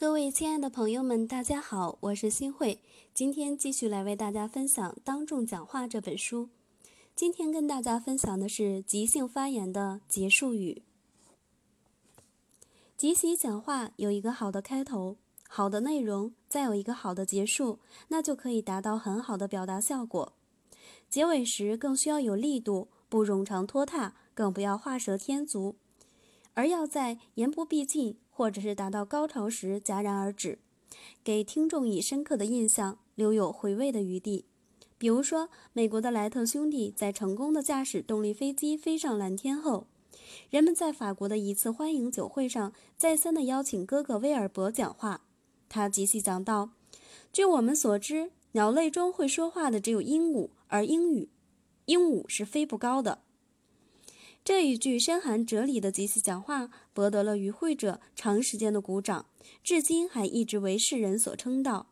各位亲爱的朋友们，大家好，我是新慧，今天继续来为大家分享《当众讲话》这本书。今天跟大家分享的是即兴发言的结束语。即席讲话有一个好的开头，好的内容，再有一个好的结束，那就可以达到很好的表达效果。结尾时更需要有力度，不冗长拖沓，更不要画蛇添足，而要在言不毕尽。或者是达到高潮时戛然而止，给听众以深刻的印象，留有回味的余地。比如说，美国的莱特兄弟在成功的驾驶动力飞机飞上蓝天后，人们在法国的一次欢迎酒会上再三的邀请哥哥威尔伯讲话。他即细讲道：“据我们所知，鸟类中会说话的只有鹦鹉，而英语，鹦鹉是飞不高的。”这一句深含哲理的即席讲话，博得了与会者长时间的鼓掌，至今还一直为世人所称道。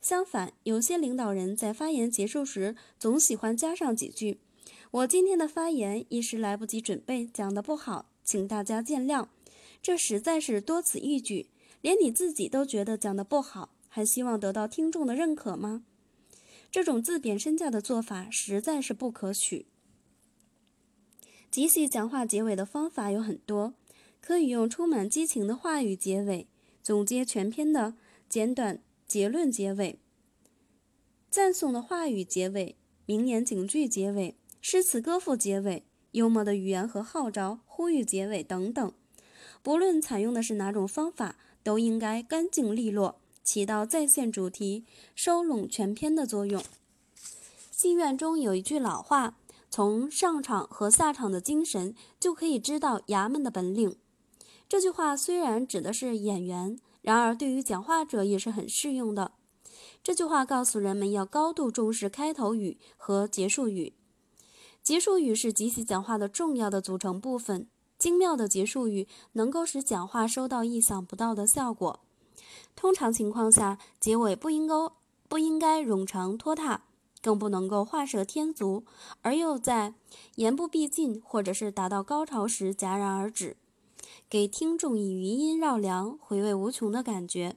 相反，有些领导人在发言结束时，总喜欢加上几句：“我今天的发言一时来不及准备，讲得不好，请大家见谅。”这实在是多此一举，连你自己都觉得讲得不好，还希望得到听众的认可吗？这种自贬身价的做法实在是不可取。即席讲话结尾的方法有很多，可以用充满激情的话语结尾，总结全篇的简短结论结尾，赞颂的话语结尾，名言警句结尾，诗词歌赋结尾，幽默的语言和号召呼吁结尾等等。不论采用的是哪种方法，都应该干净利落，起到再现主题、收拢全篇的作用。戏院中有一句老话。从上场和下场的精神就可以知道衙门的本领。这句话虽然指的是演员，然而对于讲话者也是很适用的。这句话告诉人们要高度重视开头语和结束语。结束语是即席讲话的重要的组成部分。精妙的结束语能够使讲话收到意想不到的效果。通常情况下，结尾不应该不应该冗长拖沓。更不能够画蛇添足，而又在言不毕尽或者是达到高潮时戛然而止，给听众以余音绕梁、回味无穷的感觉。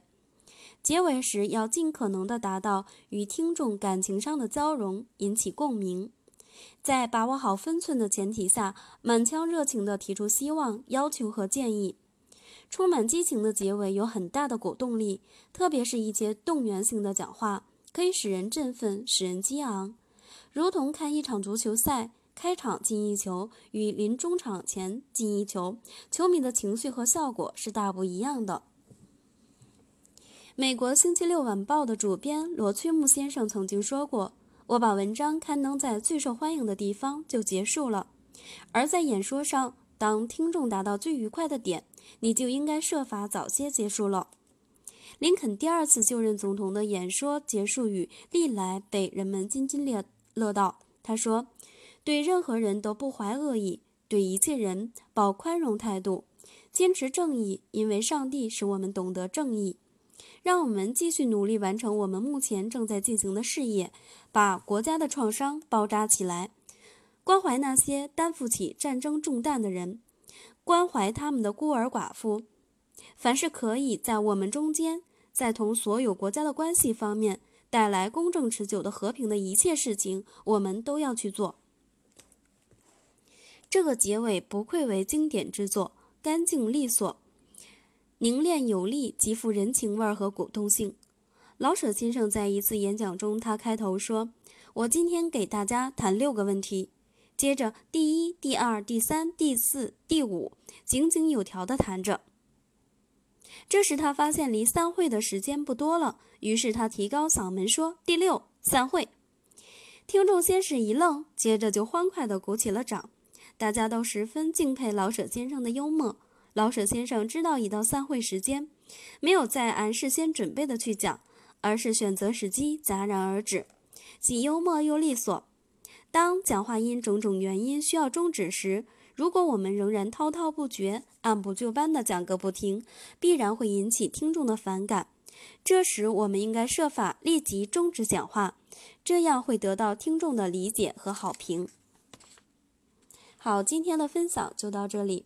结尾时要尽可能的达到与听众感情上的交融，引起共鸣。在把握好分寸的前提下，满腔热情地提出希望、要求和建议。充满激情的结尾有很大的鼓动力，特别是一些动员性的讲话。可以使人振奋，使人激昂，如同看一场足球赛，开场进一球与临中场前进一球，球迷的情绪和效果是大不一样的。美国《星期六晚报》的主编罗崔木先生曾经说过：“我把文章刊登在最受欢迎的地方就结束了，而在演说上，当听众达到最愉快的点，你就应该设法早些结束了。”林肯第二次就任总统的演说结束语历来被人们津津乐乐道。他说：“对任何人都不怀恶意，对一切人抱宽容态度，坚持正义，因为上帝使我们懂得正义。让我们继续努力完成我们目前正在进行的事业，把国家的创伤包扎起来，关怀那些担负起战争重担的人，关怀他们的孤儿寡妇。凡是可以在我们中间。”在同所有国家的关系方面带来公正持久的和平的一切事情，我们都要去做。这个结尾不愧为经典之作，干净利索，凝练有力，极富人情味儿和鼓动性。老舍先生在一次演讲中，他开头说：“我今天给大家谈六个问题。”接着，第一、第二、第三、第四、第五，井井有条地谈着。这时他发现离散会的时间不多了，于是他提高嗓门说：“第六，散会。”听众先是一愣，接着就欢快地鼓起了掌。大家都十分敬佩老舍先生的幽默。老舍先生知道已到散会时间，没有再按事先准备的去讲，而是选择时机戛然而止，既幽默又利索。当讲话因种种原因需要终止时，如果我们仍然滔滔不绝、按部就班地讲个不停，必然会引起听众的反感。这时，我们应该设法立即终止讲话，这样会得到听众的理解和好评。好，今天的分享就到这里。